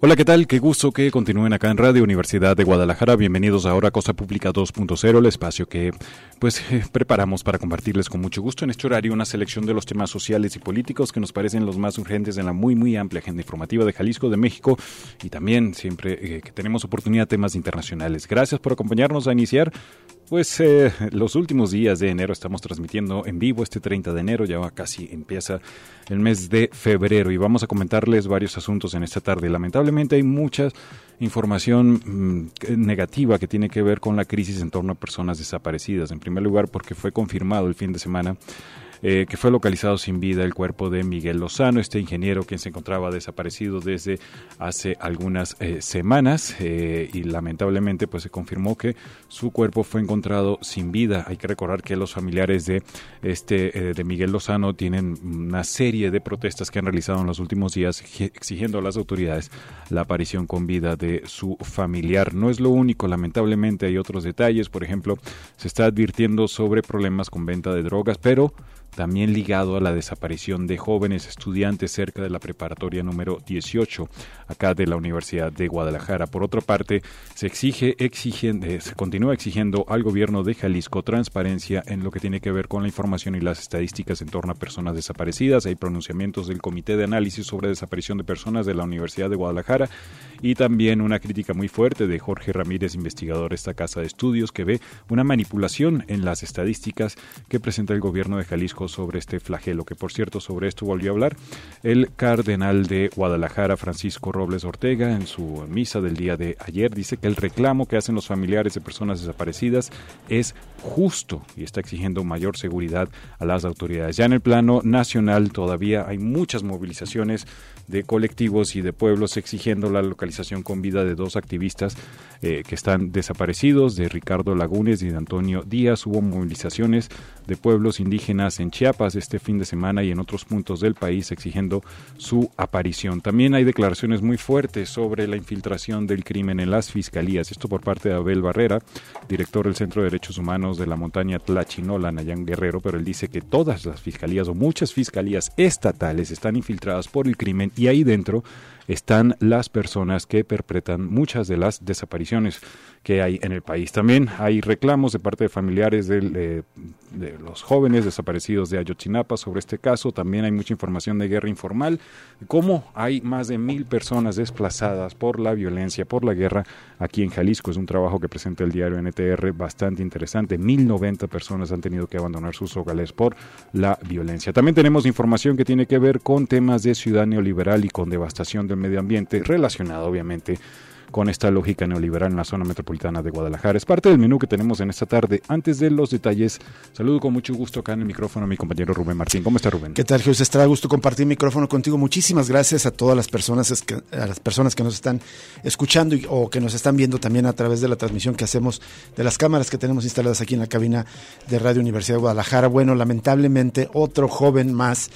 Hola, ¿qué tal? Qué gusto que continúen acá en Radio Universidad de Guadalajara. Bienvenidos ahora a Cosa Pública 2.0, el espacio que pues eh, preparamos para compartirles con mucho gusto en este horario una selección de los temas sociales y políticos que nos parecen los más urgentes en la muy muy amplia agenda informativa de Jalisco, de México y también siempre eh, que tenemos oportunidad temas internacionales. Gracias por acompañarnos a iniciar pues eh, los últimos días de enero estamos transmitiendo en vivo este 30 de enero, ya casi empieza el mes de febrero y vamos a comentarles varios asuntos en esta tarde. Lamentablemente hay mucha información mm, negativa que tiene que ver con la crisis en torno a personas desaparecidas. En primer lugar porque fue confirmado el fin de semana eh, que fue localizado sin vida el cuerpo de Miguel Lozano, este ingeniero quien se encontraba desaparecido desde hace algunas eh, semanas eh, y lamentablemente pues se confirmó que su cuerpo fue encontrado sin vida. Hay que recordar que los familiares de este de Miguel Lozano tienen una serie de protestas que han realizado en los últimos días exigiendo a las autoridades la aparición con vida de su familiar. No es lo único, lamentablemente hay otros detalles, por ejemplo, se está advirtiendo sobre problemas con venta de drogas, pero también ligado a la desaparición de jóvenes estudiantes cerca de la preparatoria número 18, acá de la Universidad de Guadalajara. Por otra parte, se exige, exigen, eh, se continúa exigiendo al gobierno de Jalisco transparencia en lo que tiene que ver con la información y las estadísticas en torno a personas desaparecidas. Hay pronunciamientos del Comité de Análisis sobre Desaparición de Personas de la Universidad de Guadalajara y también una crítica muy fuerte de Jorge Ramírez, investigador de esta casa de estudios, que ve una manipulación en las estadísticas que presenta el gobierno de Jalisco sobre este flagelo, que por cierto sobre esto volvió a hablar el cardenal de Guadalajara, Francisco Robles Ortega, en su misa del día de ayer, dice que el reclamo que hacen los familiares de personas desaparecidas es justo y está exigiendo mayor seguridad a las autoridades. Ya en el plano nacional todavía hay muchas movilizaciones de colectivos y de pueblos exigiendo la localización con vida de dos activistas eh, que están desaparecidos, de Ricardo Lagunes y de Antonio Díaz. Hubo movilizaciones de pueblos indígenas en Chiapas este fin de semana y en otros puntos del país exigiendo su aparición. También hay declaraciones muy fuertes sobre la infiltración del crimen en las fiscalías. Esto por parte de Abel Barrera, director del Centro de Derechos Humanos de la montaña Tlachinola, Nayán Guerrero, pero él dice que todas las fiscalías o muchas fiscalías estatales están infiltradas por el crimen y ahí dentro están las personas que perpetran muchas de las desapariciones que hay en el país. También hay reclamos de parte de familiares de, los jóvenes desaparecidos de Ayotzinapa sobre este caso. También hay mucha información de guerra informal, cómo hay más de mil personas desplazadas por la violencia, por la guerra aquí en Jalisco. Es un trabajo que presenta el diario NTR bastante interesante. Mil noventa personas han tenido que abandonar sus hogares por la violencia. También tenemos información que tiene que ver con temas de ciudad neoliberal y con devastación del medio ambiente, relacionado obviamente con esta lógica neoliberal en la zona metropolitana de Guadalajara. Es parte del menú que tenemos en esta tarde. Antes de los detalles, saludo con mucho gusto acá en el micrófono a mi compañero Rubén Martín. ¿Cómo está Rubén? ¿Qué tal, Jesús? Está gusto compartir micrófono contigo. Muchísimas gracias a todas las personas, a las personas que nos están escuchando o que nos están viendo también a través de la transmisión que hacemos de las cámaras que tenemos instaladas aquí en la cabina de Radio Universidad de Guadalajara. Bueno, lamentablemente otro joven más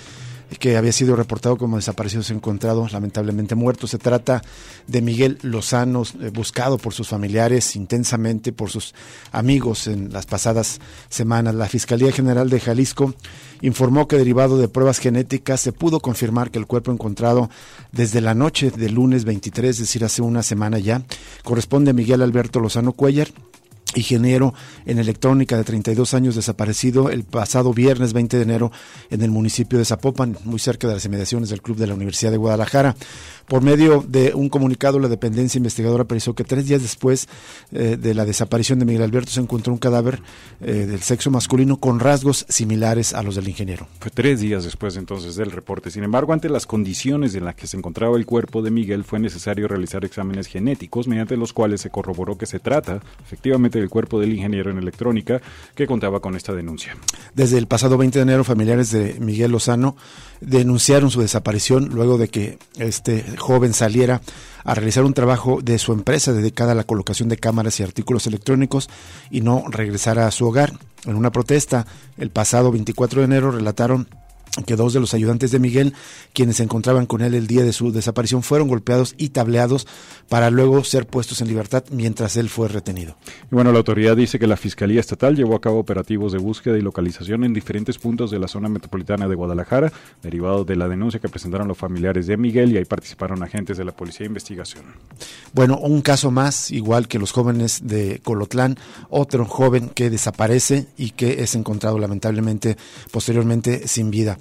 que había sido reportado como desaparecido se encontrado lamentablemente muerto. Se trata de Miguel Lozano, eh, buscado por sus familiares intensamente, por sus amigos en las pasadas semanas. La Fiscalía General de Jalisco informó que derivado de pruebas genéticas se pudo confirmar que el cuerpo encontrado desde la noche del lunes 23, es decir, hace una semana ya, corresponde a Miguel Alberto Lozano Cuellar, ingeniero en electrónica de 32 años desaparecido el pasado viernes 20 de enero en el municipio de Zapopan, muy cerca de las inmediaciones del Club de la Universidad de Guadalajara. Por medio de un comunicado, la dependencia investigadora precisó que tres días después eh, de la desaparición de Miguel Alberto se encontró un cadáver eh, del sexo masculino con rasgos similares a los del ingeniero. Fue tres días después entonces del reporte. Sin embargo, ante las condiciones en las que se encontraba el cuerpo de Miguel, fue necesario realizar exámenes genéticos mediante los cuales se corroboró que se trata efectivamente del cuerpo del ingeniero en electrónica que contaba con esta denuncia. Desde el pasado 20 de enero, familiares de Miguel Lozano denunciaron su desaparición luego de que este joven saliera a realizar un trabajo de su empresa dedicada a la colocación de cámaras y artículos electrónicos y no regresara a su hogar. En una protesta el pasado 24 de enero relataron que dos de los ayudantes de Miguel, quienes se encontraban con él el día de su desaparición, fueron golpeados y tableados para luego ser puestos en libertad mientras él fue retenido. Y bueno, la autoridad dice que la Fiscalía Estatal llevó a cabo operativos de búsqueda y localización en diferentes puntos de la zona metropolitana de Guadalajara, derivado de la denuncia que presentaron los familiares de Miguel y ahí participaron agentes de la Policía de Investigación. Bueno, un caso más, igual que los jóvenes de Colotlán, otro joven que desaparece y que es encontrado lamentablemente posteriormente sin vida.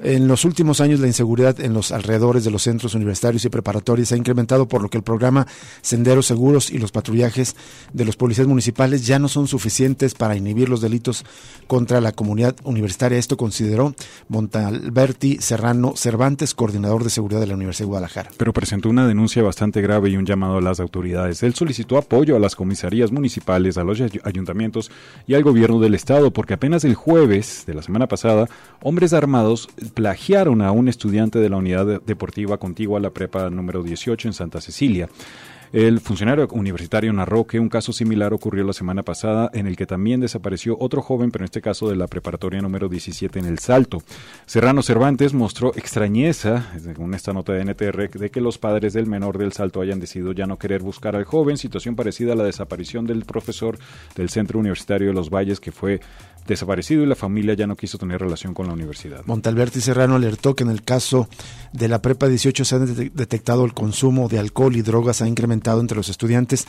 En los últimos años la inseguridad en los alrededores de los centros universitarios y preparatorios ha incrementado, por lo que el programa Senderos Seguros y los patrullajes de los policías municipales ya no son suficientes para inhibir los delitos contra la comunidad universitaria. Esto consideró Montalberti Serrano Cervantes, coordinador de seguridad de la Universidad de Guadalajara. Pero presentó una denuncia bastante grave y un llamado a las autoridades. Él solicitó apoyo a las comisarías municipales, a los ayuntamientos y al gobierno del estado, porque apenas el jueves de la semana pasada, hombres armados plagiaron a un estudiante de la unidad deportiva contigua a la prepa número 18 en Santa Cecilia. El funcionario universitario narró que un caso similar ocurrió la semana pasada en el que también desapareció otro joven, pero en este caso de la preparatoria número 17 en El Salto. Serrano Cervantes mostró extrañeza, según esta nota de NTR, de que los padres del menor del Salto hayan decidido ya no querer buscar al joven, situación parecida a la desaparición del profesor del Centro Universitario de los Valles que fue desaparecido y la familia ya no quiso tener relación con la universidad. Montalberti Serrano alertó que en el caso de la Prepa 18 se ha detectado el consumo de alcohol y drogas ha incrementado entre los estudiantes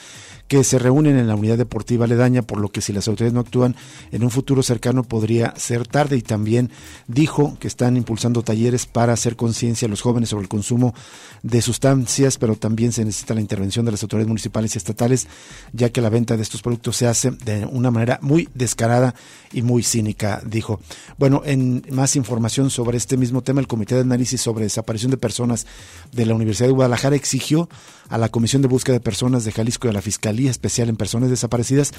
que se reúnen en la unidad deportiva aledaña, por lo que si las autoridades no actúan en un futuro cercano podría ser tarde. Y también dijo que están impulsando talleres para hacer conciencia a los jóvenes sobre el consumo de sustancias, pero también se necesita la intervención de las autoridades municipales y estatales, ya que la venta de estos productos se hace de una manera muy descarada y muy cínica, dijo. Bueno, en más información sobre este mismo tema, el Comité de Análisis sobre Desaparición de Personas de la Universidad de Guadalajara exigió a la Comisión de Búsqueda de Personas de Jalisco y a la Fiscalía Especial en Personas Desaparecidas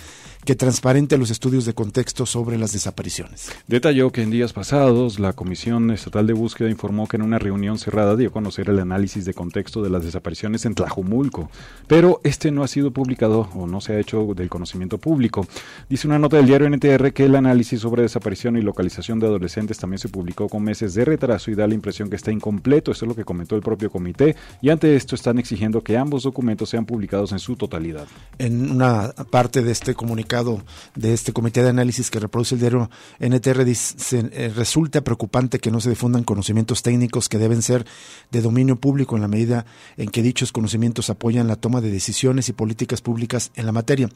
que transparente los estudios de contexto sobre las desapariciones. Detalló que en días pasados la Comisión Estatal de Búsqueda informó que en una reunión cerrada dio a conocer el análisis de contexto de las desapariciones en Tlajumulco, pero este no ha sido publicado o no se ha hecho del conocimiento público. Dice una nota del diario NTR que el análisis sobre desaparición y localización de adolescentes también se publicó con meses de retraso y da la impresión que está incompleto, esto es lo que comentó el propio comité, y ante esto están exigiendo que ambos documentos sean publicados en su totalidad. En una parte de este comunicado de este comité de análisis que reproduce el diario NTR dice, eh, resulta preocupante que no se difundan conocimientos técnicos que deben ser de dominio público en la medida en que dichos conocimientos apoyan la toma de decisiones y políticas públicas en la materia.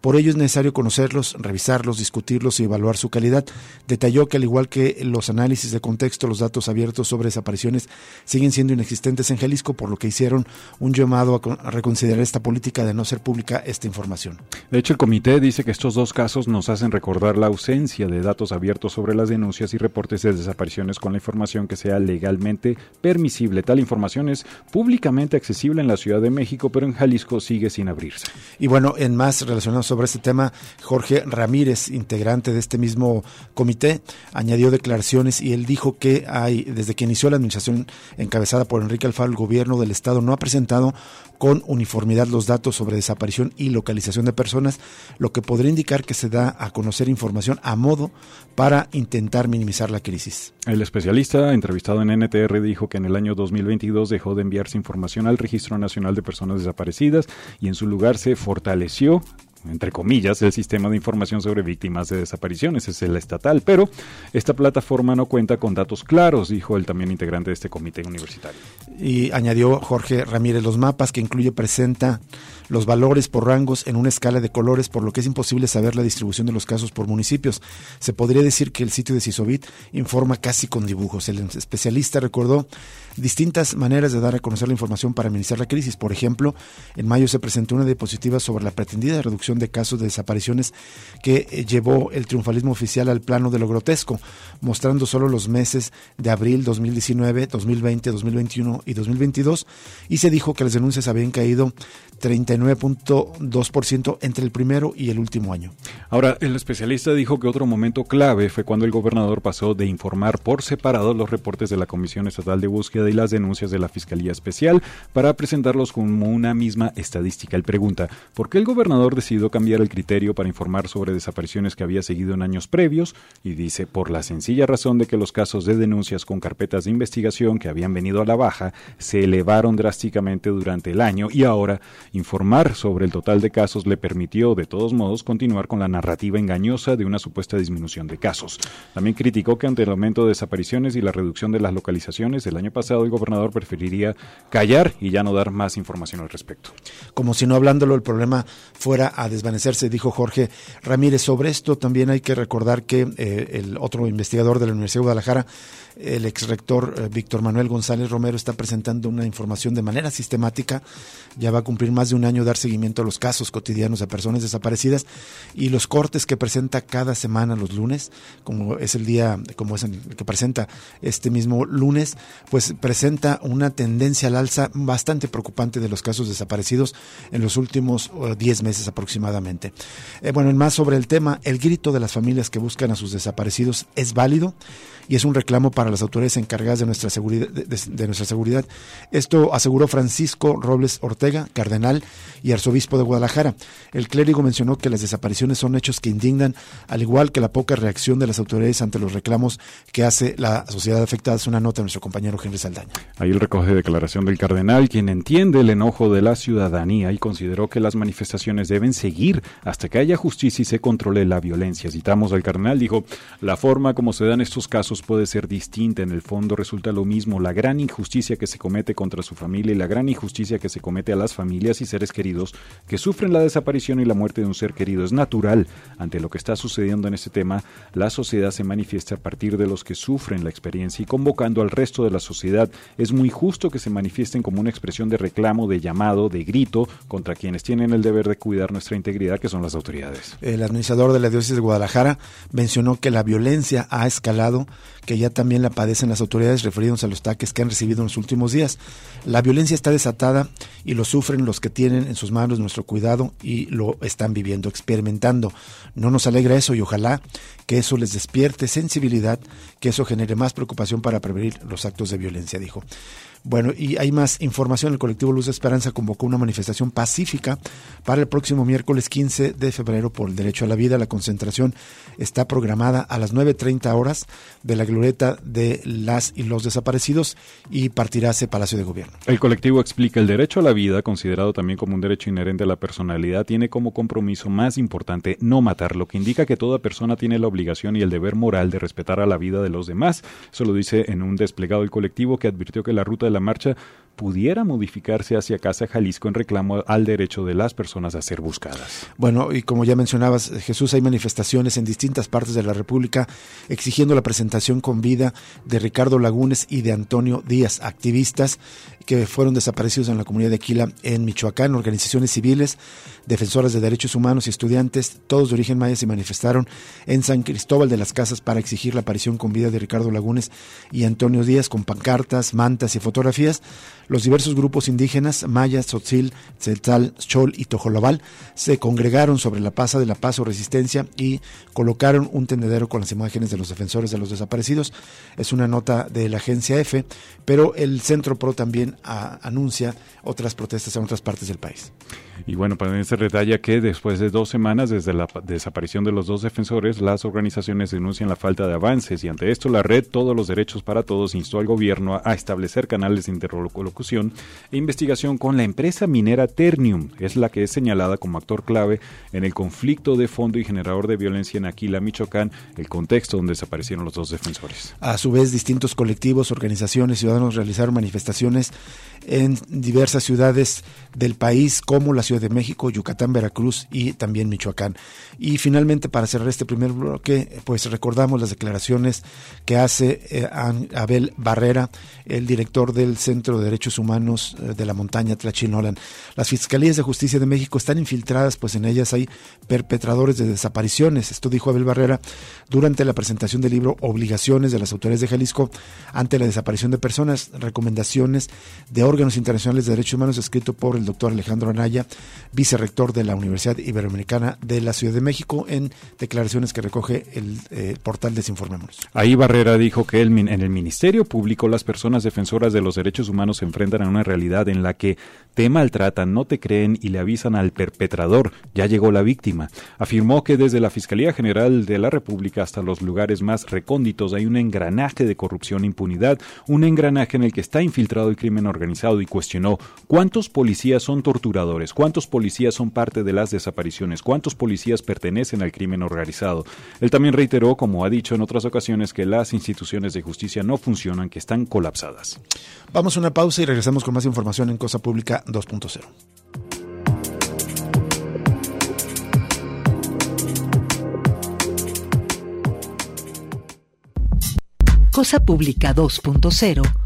Por ello es necesario conocerlos, revisarlos, discutirlos y evaluar su calidad. Detalló que al igual que los análisis de contexto, los datos abiertos sobre desapariciones siguen siendo inexistentes en Jalisco, por lo que hicieron un llamado a, reconsiderar esta política de no ser pública esta información. De hecho, el comité dice que estos dos casos nos hacen recordar la ausencia de datos abiertos sobre las denuncias y reportes de desapariciones con la información que sea legalmente permisible. Tal información es públicamente accesible en la Ciudad de México, pero en Jalisco sigue sin abrirse. Y bueno, en más relacionado sobre este tema, Jorge Ramírez, integrante de este mismo comité, añadió declaraciones y él dijo que hay, desde que inició la administración encabezada por Enrique Alfaro, el gobierno del estado no ha presentado con uniformidad los datos sobre desaparición y localización de personas, lo que podría indicar que se da a conocer información a modo para intentar minimizar la crisis. El especialista entrevistado en NTR dijo que en el año 2022 dejó de enviarse información al Registro Nacional de Personas Desaparecidas y en su lugar se fortaleció entre comillas, el sistema de información sobre víctimas de desapariciones, es el estatal, pero esta plataforma no cuenta con datos claros, dijo el también integrante de este comité universitario. Y añadió Jorge Ramírez, los mapas que incluye presenta los valores por rangos en una escala de colores, por lo que es imposible saber la distribución de los casos por municipios. Se podría decir que el sitio de Sisobit informa casi con dibujos. El especialista recordó distintas maneras de dar a conocer la información para administrar la crisis. Por ejemplo, en mayo se presentó una diapositiva sobre la pretendida reducción de casos de desapariciones que eh, llevó el triunfalismo oficial al plano de lo grotesco, mostrando solo los meses de abril 2019, 2020, 2021 y 2022, y se dijo que las denuncias habían caído 39.2% entre el primero y el último año. Ahora, el especialista dijo que otro momento clave fue cuando el gobernador pasó de informar por separado los reportes de la Comisión Estatal de Búsqueda y las denuncias de la Fiscalía Especial para presentarlos como una misma estadística. Él pregunta, ¿por qué el gobernador decidió cambiar el criterio para informar sobre desapariciones que había seguido en años previos? Y dice, por la sencilla razón de que los casos de denuncias con carpetas de investigación que habían venido a la baja se elevaron drásticamente durante el año y ahora informar sobre el total de casos le permitió, de todos modos, continuar con la narrativa engañosa de una supuesta disminución de casos. También criticó que ante el aumento de desapariciones y la reducción de las localizaciones el año pasado, el gobernador preferiría callar y ya no dar más información al respecto. Como si no hablándolo el problema fuera a desvanecerse, dijo Jorge Ramírez. Sobre esto también hay que recordar que eh, el otro investigador de la Universidad de Guadalajara, el ex rector eh, Víctor Manuel González Romero, está presentando una información de manera sistemática. Ya va a cumplir más de un año dar seguimiento a los casos cotidianos de personas desaparecidas y los cortes que presenta cada semana los lunes, como es el día, como es el que presenta este mismo lunes, pues presenta una tendencia al alza bastante preocupante de los casos desaparecidos en los últimos 10 meses aproximadamente. Eh, bueno, más sobre el tema, el grito de las familias que buscan a sus desaparecidos es válido y es un reclamo para las autoridades encargadas de nuestra seguridad. De, nuestra seguridad. Esto aseguró Francisco Robles Ortega, cardenal y arzobispo de Guadalajara. El clérigo mencionó que las desapariciones son hechos que indignan, al igual que la poca reacción de las autoridades ante los reclamos que hace la sociedad afectada. Es una nota de nuestro compañero Henry Saldaña. Ahí el recoge declaración del cardenal, quien entiende el enojo de la ciudadanía y consideró que las manifestaciones deben seguir hasta que haya justicia y se controle la violencia. Citamos al cardenal, dijo, la forma como se dan estos casos puede ser distinta, en el fondo resulta lo mismo, la gran injusticia que se comete contra su familia y la gran injusticia que se comete a las familias y seres queridos que sufren la desaparición y la muerte de un ser querido. Es natural, ante lo que está sucediendo en este tema, la sociedad se manifiesta a partir de los que sufren la experiencia y convocando al resto de la sociedad. Es muy justo que se manifiesten como una expresión de reclamo, de llamado, de grito contra quienes tienen el deber de cuidar nuestra integridad, que son las autoridades. El administrador de la diócesis de Guadalajara mencionó que la violencia ha escalado que ya también la padecen las autoridades referidos a los ataques que han recibido en los últimos días. La violencia está desatada y lo sufren los que tienen en sus manos nuestro cuidado y lo están viviendo, experimentando. No nos alegra eso y ojalá que eso les despierte sensibilidad, que eso genere más preocupación para prevenir los actos de violencia, dijo. Bueno, y hay más información. El colectivo Luz de Esperanza convocó una manifestación pacífica para el próximo miércoles 15 de febrero por el derecho a la vida. La concentración está programada a las 9.30 horas de la glorieta de las y los desaparecidos y partirá hacia Palacio de Gobierno. El colectivo explica el derecho a la vida, considerado también como un derecho inherente a la personalidad, tiene como compromiso más importante no matar, lo que indica que toda persona tiene la obligación y el deber moral de respetar a la vida de los demás. Eso lo dice en un desplegado el colectivo que advirtió que la ruta de la marcha pudiera modificarse hacia Casa Jalisco en reclamo al derecho de las personas a ser buscadas. Bueno, y como ya mencionabas, Jesús, hay manifestaciones en distintas partes de la República exigiendo la presentación con vida de Ricardo Lagunes y de Antonio Díaz, activistas que fueron desaparecidos en la comunidad de Aquila en Michoacán, organizaciones civiles, defensoras de derechos humanos y estudiantes, todos de origen maya, se manifestaron en San Cristóbal de las Casas para exigir la aparición con vida de Ricardo Lagunes y Antonio Díaz con pancartas, mantas y fotografías. Los diversos grupos indígenas, Maya, Tzotzil, Tzeltal, Chol y Tojolabal, se congregaron sobre la Plaza de la Paz o Resistencia y colocaron un tendedero con las imágenes de los defensores de los desaparecidos. Es una nota de la agencia EFE, pero el Centro PRO también anuncia otras protestas en otras partes del país. Y bueno, también se detalla que después de dos semanas desde la desaparición de los dos defensores, las organizaciones denuncian la falta de avances y ante esto la red Todos los Derechos para Todos instó al gobierno a establecer canales de interlocución e investigación con la empresa minera Ternium, es la que es señalada como actor clave en el conflicto de fondo y generador de violencia en Aquila, Michoacán, el contexto donde desaparecieron los dos defensores. A su vez, distintos colectivos, organizaciones, ciudadanos realizaron manifestaciones en diversas ciudades del país como la Ciudad de México, Yucatán, Veracruz y también Michoacán. Y finalmente, para cerrar este primer bloque, pues recordamos las declaraciones que hace eh, Abel Barrera, el director del Centro de Derechos Humanos eh, de la Montaña Tlachinolan. Las Fiscalías de Justicia de México están infiltradas, pues en ellas hay perpetradores de desapariciones. Esto dijo Abel Barrera durante la presentación del libro Obligaciones de las autoridades de Jalisco ante la desaparición de personas, recomendaciones de órganos internacionales de derechos humanos, escrito por el doctor Alejandro Anaya, vicerrector de la Universidad Iberoamericana de la Ciudad de México, en declaraciones que recoge el eh, portal Desinformémonos. Ahí Barrera dijo que en el Ministerio Público las personas defensoras de los derechos humanos se enfrentan a una realidad en la que te maltratan, no te creen y le avisan al perpetrador, ya llegó la víctima. Afirmó que desde la Fiscalía General de la República hasta los lugares más recónditos hay un engranaje de corrupción e impunidad, un engranaje en el que está infiltrado el crimen organizado y cuestionó cuántos policías son torturadores, cuántos policías son parte de las desapariciones, cuántos policías pertenecen al crimen organizado. Él también reiteró, como ha dicho en otras ocasiones, que las instituciones de justicia no funcionan, que están colapsadas. Vamos a una pausa y regresamos con más información en Cosa Pública 2.0. Cosa Pública 2.0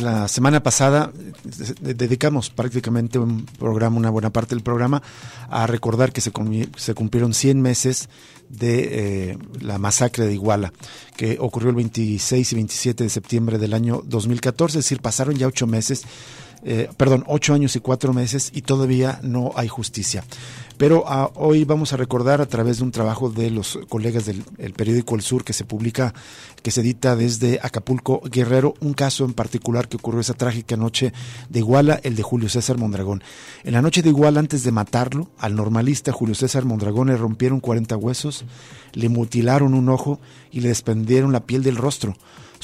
La semana pasada dedicamos prácticamente un programa, una buena parte del programa, a recordar que se, se cumplieron 100 meses de eh, la masacre de Iguala, que ocurrió el 26 y 27 de septiembre del año 2014, es decir, pasaron ya ocho meses eh, perdón, ocho años y cuatro meses y todavía no hay justicia. Pero ah, hoy vamos a recordar a través de un trabajo de los colegas del periódico El Sur que se publica, que se edita desde Acapulco Guerrero, un caso en particular que ocurrió esa trágica noche de Iguala, el de Julio César Mondragón. En la noche de Iguala, antes de matarlo, al normalista Julio César Mondragón le rompieron 40 huesos, le mutilaron un ojo y le desprendieron la piel del rostro.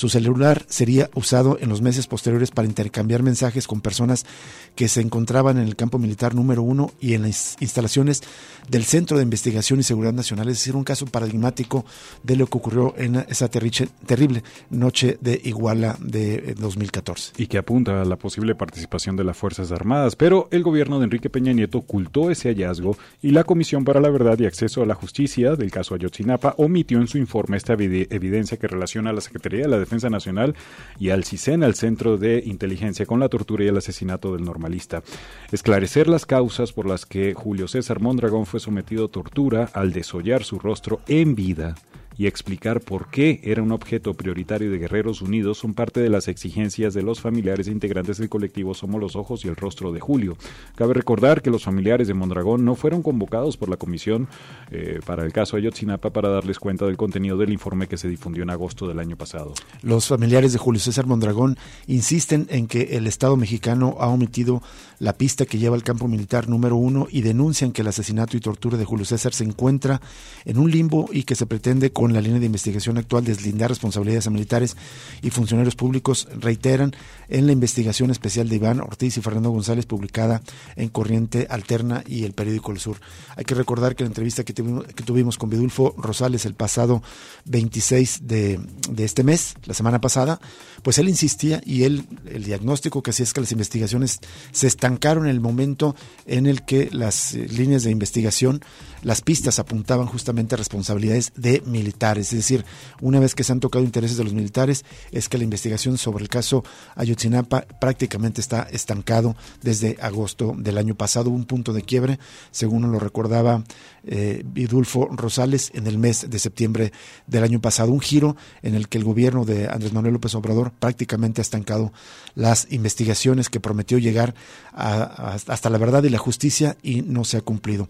Su celular sería usado en los meses posteriores para intercambiar mensajes con personas que se encontraban en el campo militar número uno y en las instalaciones del Centro de Investigación y Seguridad Nacional. Es decir, un caso paradigmático de lo que ocurrió en esa terrible noche de Iguala de 2014. Y que apunta a la posible participación de las Fuerzas Armadas. Pero el gobierno de Enrique Peña Nieto ocultó ese hallazgo y la Comisión para la Verdad y Acceso a la Justicia del caso Ayotzinapa omitió en su informe esta evidencia que relaciona a la Secretaría de la Defensa Nacional y al CISEN, al Centro de Inteligencia, con la tortura y el asesinato del normalista. Esclarecer las causas por las que Julio César Mondragón fue sometido a tortura al desollar su rostro en vida y explicar por qué era un objeto prioritario de Guerreros Unidos son parte de las exigencias de los familiares e integrantes del colectivo Somos los Ojos y el Rostro de Julio. Cabe recordar que los familiares de Mondragón no fueron convocados por la comisión eh, para el caso Ayotzinapa para darles cuenta del contenido del informe que se difundió en agosto del año pasado. Los familiares de Julio César Mondragón insisten en que el Estado mexicano ha omitido la pista que lleva al campo militar número uno y denuncian que el asesinato y tortura de Julio César se encuentra en un limbo y que se pretende con la línea de investigación actual deslindar responsabilidades a militares y funcionarios públicos, reiteran en la investigación especial de Iván Ortiz y Fernando González publicada en Corriente Alterna y el periódico El Sur. Hay que recordar que la entrevista que tuvimos, con Vidulfo Rosales el pasado 26 de, de este mes, la semana pasada, pues él insistía y él, el diagnóstico que hacía es que las investigaciones se estancaron en el momento en el que las eh, líneas de investigación, las pistas apuntaban justamente a responsabilidades de militares. Es decir, una vez que se han tocado intereses de los militares, es que la investigación sobre el caso Ayotzinapa prácticamente está estancado desde agosto del año pasado. un punto de quiebre, según lo recordaba eh, Vidulfo Rosales en el mes de septiembre del año pasado. Un giro en el que el gobierno de Andrés Manuel López Obrador prácticamente ha estancado las investigaciones que prometió llegar hasta la verdad y la justicia y no se ha cumplido.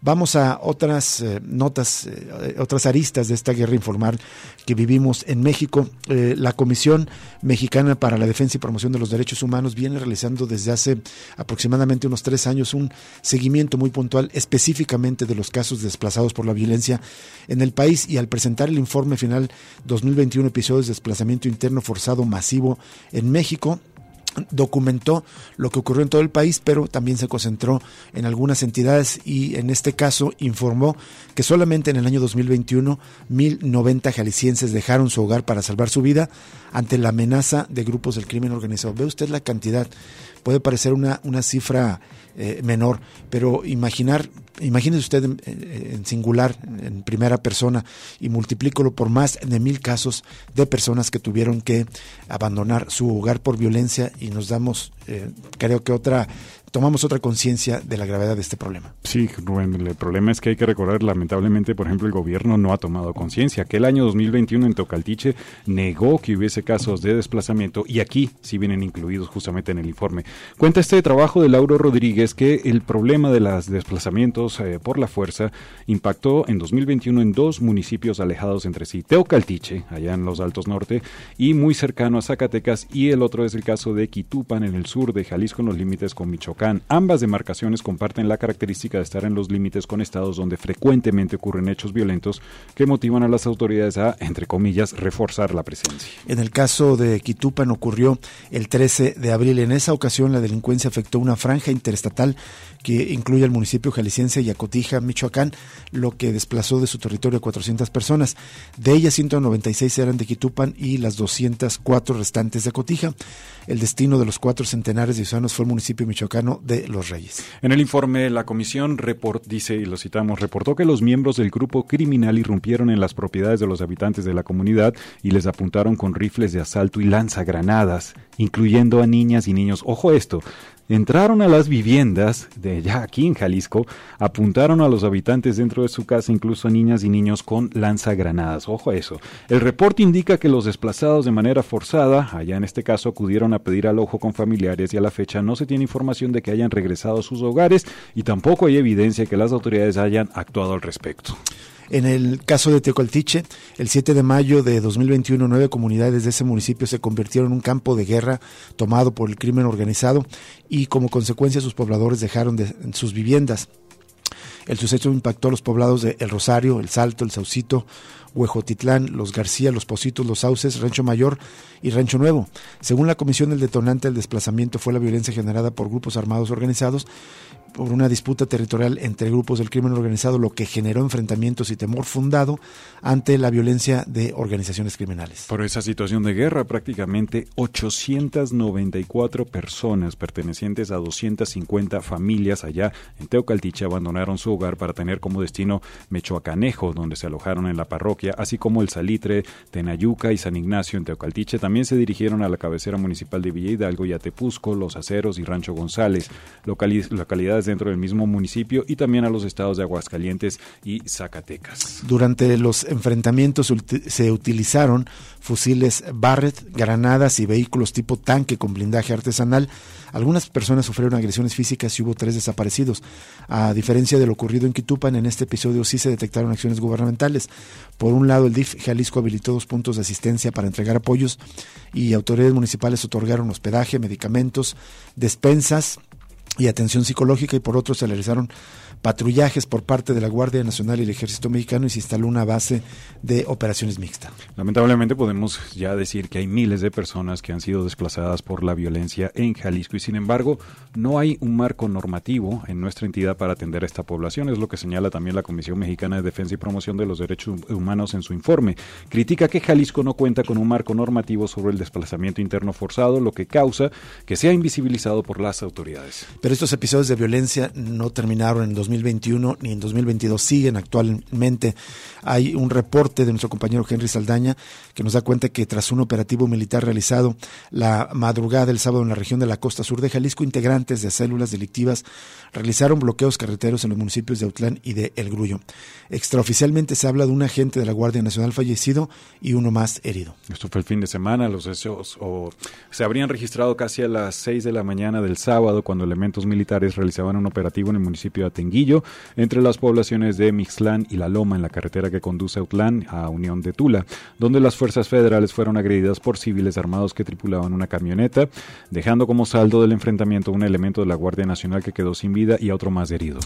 Vamos a otras eh, notas, eh, otras aristas de esta guerra informal que vivimos en México. Eh, la Comisión Mexicana para la Defensa y Promoción de los Derechos Humanos viene realizando desde hace aproximadamente unos tres años un seguimiento muy puntual específicamente de los casos desplazados por la violencia en el país y al presentar el informe final 2021 episodios de desplazamiento interno forzado masivo en México, documentó lo que ocurrió en todo el país, pero también se concentró en algunas entidades y en este caso informó que solamente en el año 2021 1090 jaliscienses dejaron su hogar para salvar su vida ante la amenaza de grupos del crimen organizado. Ve usted la cantidad, puede parecer una, una cifra eh, menor, pero imaginar, imagínese usted en, singular, en primera persona, y multiplícalo por más de mil casos de personas que tuvieron que abandonar su hogar por violencia y nos damos, eh, creo que otra tomamos otra conciencia de la gravedad de este problema. Sí, Rubén, el problema es que hay que recordar, lamentablemente, por ejemplo, el gobierno no ha tomado conciencia. Que el año 2021 en Tocaltiche negó que hubiese casos de desplazamiento y aquí sí vienen incluidos justamente en el informe. Cuenta este trabajo de Lauro Rodríguez que el problema de los desplazamientos eh, por la fuerza impactó en 2021 en dos municipios alejados entre sí, Teocaltiche, allá en los Altos Norte, y muy cercano a Zacatecas, y el otro es el caso de Quitupan, en el sur de Jalisco, en los límites con Michoacán. Ambas demarcaciones comparten la característica de estar en los límites con estados donde frecuentemente ocurren hechos violentos que motivan a las autoridades a, entre comillas, reforzar la presencia. En el caso de Quitupan ocurrió el 13 de abril. En esa ocasión la delincuencia afectó una franja interestatal que incluye al municipio jalisciense y Acotija, Michoacán, lo que desplazó de su territorio a 400 personas. De ellas, 196 eran de Quitupan y las 204 restantes de Acotija. El destino de los cuatro centenares de ciudadanos fue el municipio michoacano de Los Reyes. En el informe, la comisión report, dice, y lo citamos, reportó que los miembros del grupo criminal irrumpieron en las propiedades de los habitantes de la comunidad y les apuntaron con rifles de asalto y lanzagranadas, incluyendo a niñas y niños. Ojo esto, entraron a las viviendas de ya aquí en Jalisco, apuntaron a los habitantes dentro de su casa, incluso a niñas y niños con lanzagranadas. Ojo eso. El reporte indica que los desplazados de manera forzada, allá en este caso, acudieron a pedir alojo con familiares y a la fecha no se tiene información de que hayan regresado a sus hogares y tampoco hay evidencia que las autoridades hayan actuado al respecto. En el caso de Teocaltiche, el 7 de mayo de 2021, nueve comunidades de ese municipio se convirtieron en un campo de guerra tomado por el crimen organizado y como consecuencia sus pobladores dejaron de, sus viviendas. El suceso impactó a los poblados de El Rosario, El Salto, El Saucito, Huejotitlán, Los García, Los Positos, Los Sauces, Rancho Mayor y Rancho Nuevo. Según la comisión, el detonante del desplazamiento fue la violencia generada por grupos armados organizados por una disputa territorial entre grupos del crimen organizado, lo que generó enfrentamientos y temor fundado ante la violencia de organizaciones criminales. Por esa situación de guerra, prácticamente 894 personas pertenecientes a 250 familias allá en Teocaltiche abandonaron su hogar para tener como destino Mechoacanejo, donde se alojaron en la parroquia, así como el Salitre, Tenayuca y San Ignacio en Teocaltiche. También se dirigieron a la cabecera municipal de Villa Hidalgo y a Tepusco, Los Aceros y Rancho González, localidades dentro del mismo municipio y también a los estados de Aguascalientes y Zacatecas. Durante los enfrentamientos se utilizaron fusiles Barrett, granadas y vehículos tipo tanque con blindaje artesanal. Algunas personas sufrieron agresiones físicas y hubo tres desaparecidos. A diferencia de lo ocurrido en Quitupan, en este episodio sí se detectaron acciones gubernamentales. Por un lado, el DIF Jalisco habilitó dos puntos de asistencia para entregar apoyos y autoridades municipales otorgaron hospedaje, medicamentos, despensas y atención psicológica y por otro se realizaron patrullajes por parte de la Guardia Nacional y el Ejército Mexicano y se instaló una base de operaciones mixta. Lamentablemente podemos ya decir que hay miles de personas que han sido desplazadas por la violencia en Jalisco y sin embargo no hay un marco normativo en nuestra entidad para atender a esta población, es lo que señala también la Comisión Mexicana de Defensa y Promoción de los Derechos Humanos en su informe. Critica que Jalisco no cuenta con un marco normativo sobre el desplazamiento interno forzado, lo que causa que sea invisibilizado por las autoridades. Pero estos episodios de violencia no terminaron en 2021 ni en 2022, siguen actualmente. Hay un reporte de nuestro compañero Henry Saldaña que nos da cuenta que tras un operativo militar realizado la madrugada del sábado en la región de la costa sur de Jalisco, integrantes de células delictivas realizaron bloqueos carreteros en los municipios de Autlán y de El Grullo. Extraoficialmente se habla de un agente de la Guardia Nacional fallecido y uno más herido. Esto fue el fin de semana, los o, se habrían registrado casi a las 6 de la mañana del sábado cuando elementos militares realizaban un operativo en el municipio de Atenguillo entre las poblaciones de Mixlán y La Loma en la carretera que conduce a Autlán a Unión de Tula, donde las fuerzas federales fueron agredidas por civiles armados que tripulaban una camioneta, dejando como saldo del enfrentamiento un elemento de la Guardia Nacional que quedó sin vida y otro más herido.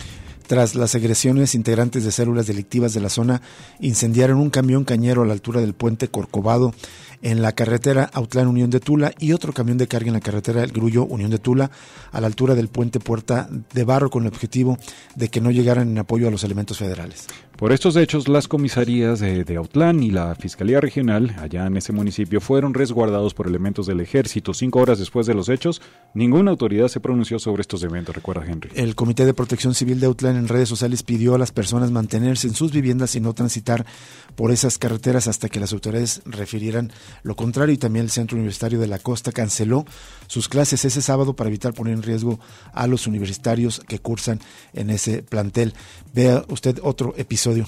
Tras las agresiones, integrantes de células delictivas de la zona incendiaron un camión cañero a la altura del puente Corcovado en la carretera Autlán Unión de Tula y otro camión de carga en la carretera El Grullo Unión de Tula a la altura del puente Puerta de Barro con el objetivo de que no llegaran en apoyo a los elementos federales. Por estos hechos, las comisarías de, de, Autlán y la Fiscalía Regional, allá en ese municipio, fueron resguardados por elementos del ejército. Cinco horas después de los hechos, ninguna autoridad se pronunció sobre estos eventos, recuerda Henry. El Comité de Protección Civil de Autlán en redes sociales pidió a las personas mantenerse en sus viviendas y no transitar por esas carreteras hasta que las autoridades refirieran lo contrario. Y también el Centro Universitario de la Costa canceló sus clases ese sábado para evitar poner en riesgo a los universitarios que cursan en ese plantel. Vea usted otro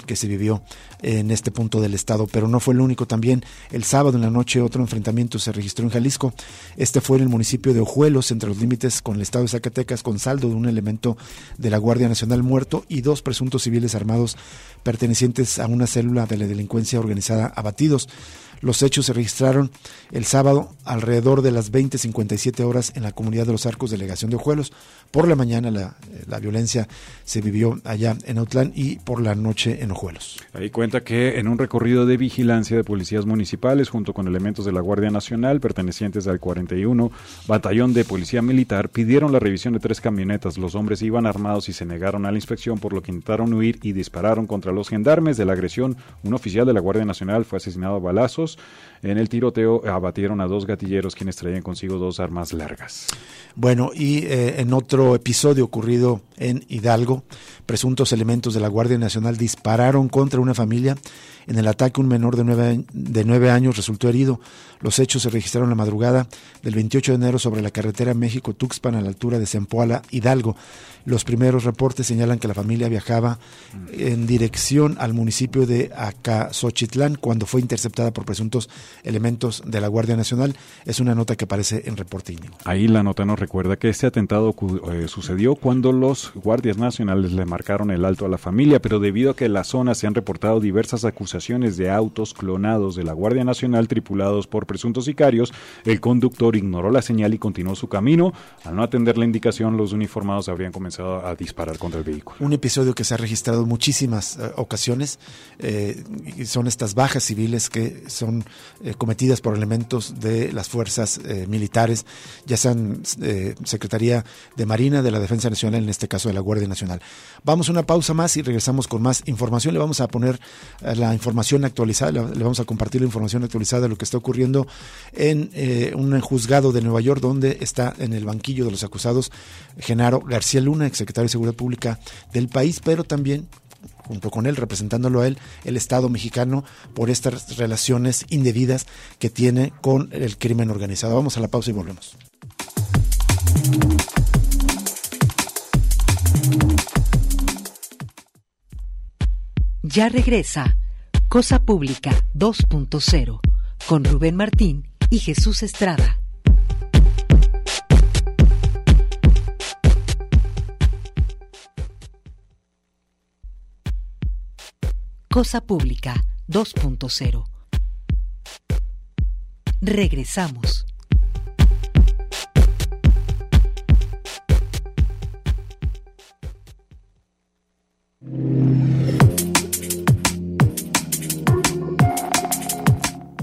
que se vivió en este punto del estado, pero no fue el único. También el sábado en la noche otro enfrentamiento se registró en Jalisco. Este fue en el municipio de Ojuelos, entre los límites con el estado de Zacatecas, con saldo de un elemento de la Guardia Nacional muerto y dos presuntos civiles armados pertenecientes a una célula de la delincuencia organizada abatidos. Los hechos se registraron el sábado alrededor de las 20.57 horas en la comunidad de los Arcos, delegación de Ojuelos. Por la mañana la, la, violencia se vivió allá en Autlán y por la noche en Ojuelos. Ahí cuenta que en un recorrido de vigilancia de policías municipales junto con elementos de la Guardia Nacional pertenecientes al 41 Batallón de Policía Militar pidieron la revisión de tres camionetas. Los hombres iban armados y se negaron a la inspección por lo que intentaron huir y dispararon contra los gendarmes de la agresión. Un oficial de la Guardia Nacional fue asesinado a balazos. En el tiroteo abatieron a dos gatilleros quienes traían consigo dos armas largas. Bueno, y eh, en otro episodio ocurrido en Hidalgo, presuntos elementos de la Guardia Nacional dispararon contra una familia. En el ataque un menor de nueve, de nueve años resultó herido. Los hechos se registraron la madrugada del 28 de enero sobre la carretera México-Tuxpan a la altura de Zempoala, Hidalgo. Los primeros reportes señalan que la familia viajaba en dirección al municipio de Acasochitlán cuando fue interceptada por presuntos elementos de la Guardia Nacional. Es una nota que aparece en reporte íntimo. Ahí la nota nos recuerda que este atentado eh, sucedió cuando los guardias nacionales le marcaron el alto a la familia, pero debido a que en la zona se han reportado diversas acusaciones de autos clonados de la Guardia Nacional tripulados por presuntos sicarios, el conductor ignoró la señal y continuó su camino. Al no atender la indicación, los uniformados habrían comenzado a disparar contra el vehículo. Un episodio que se ha registrado en muchísimas eh, ocasiones eh, son estas bajas civiles que son eh, cometidas por elementos de las fuerzas militares, ya sean Secretaría de Marina, de la Defensa Nacional, en este caso de la Guardia Nacional. Vamos a una pausa más y regresamos con más información. Le vamos a poner la información actualizada, le vamos a compartir la información actualizada de lo que está ocurriendo en eh, un juzgado de Nueva York, donde está en el banquillo de los acusados Genaro García Luna, exsecretario de Seguridad Pública del país, pero también junto con él, representándolo a él, el Estado mexicano por estas relaciones indebidas que tiene con el crimen organizado. Vamos a la pausa y volvemos. Ya regresa Cosa Pública 2.0 con Rubén Martín y Jesús Estrada. Cosa Pública 2.0. Regresamos.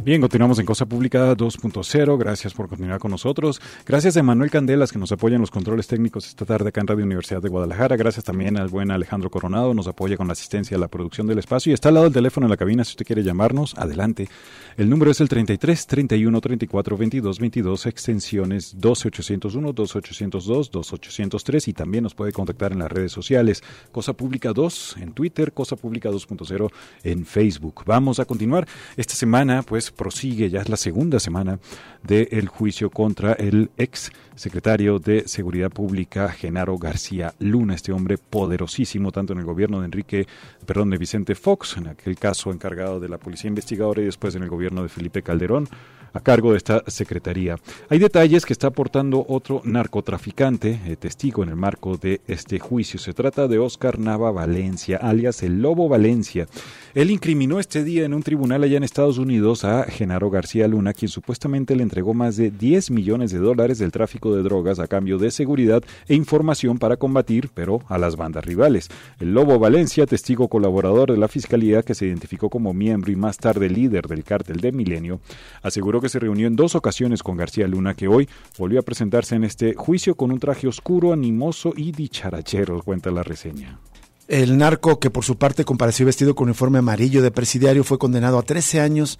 Bien, continuamos en Cosa Pública 2.0. Gracias por continuar con nosotros. Gracias a Manuel Candelas que nos apoya en los controles técnicos esta tarde acá en Radio Universidad de Guadalajara. Gracias también al buen Alejandro Coronado, nos apoya con la asistencia a la producción del espacio. Y está al lado del teléfono en la cabina si usted quiere llamarnos. Adelante. El número es el 33 31 34 22 22, extensiones 12801, 2802, 2803 y también nos puede contactar en las redes sociales. Cosa Pública 2 en Twitter, Cosa Pública 2.0 en Facebook. Vamos a continuar. Esta semana, pues, prosigue, ya es la segunda semana del juicio contra el ex secretario de Seguridad Pública, Genaro García Luna, este hombre poderosísimo tanto en el gobierno de Enrique, perdón, de Vicente Fox, en aquel caso encargado de la policía investigadora y después en el gobierno de Felipe Calderón a cargo de esta secretaría. Hay detalles que está aportando otro narcotraficante, eh, testigo en el marco de este juicio. Se trata de Oscar Nava Valencia, alias el Lobo Valencia. Él incriminó este día en un tribunal allá en Estados Unidos a Genaro García Luna, quien supuestamente le entregó más de 10 millones de dólares del tráfico de drogas a cambio de seguridad e información para combatir, pero a las bandas rivales. El Lobo Valencia, testigo colaborador de la Fiscalía, que se identificó como miembro y más tarde líder del cártel de Milenio, aseguró que se reunió en dos ocasiones con García Luna, que hoy volvió a presentarse en este juicio con un traje oscuro, animoso y dicharachero, cuenta la reseña. El narco, que por su parte compareció vestido con uniforme amarillo de presidiario, fue condenado a 13 años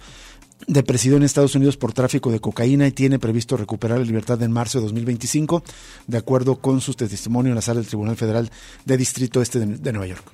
de presidio en Estados Unidos por tráfico de cocaína y tiene previsto recuperar la libertad en marzo de 2025, de acuerdo con su testimonio en la sala del Tribunal Federal de Distrito Este de, Nueva York.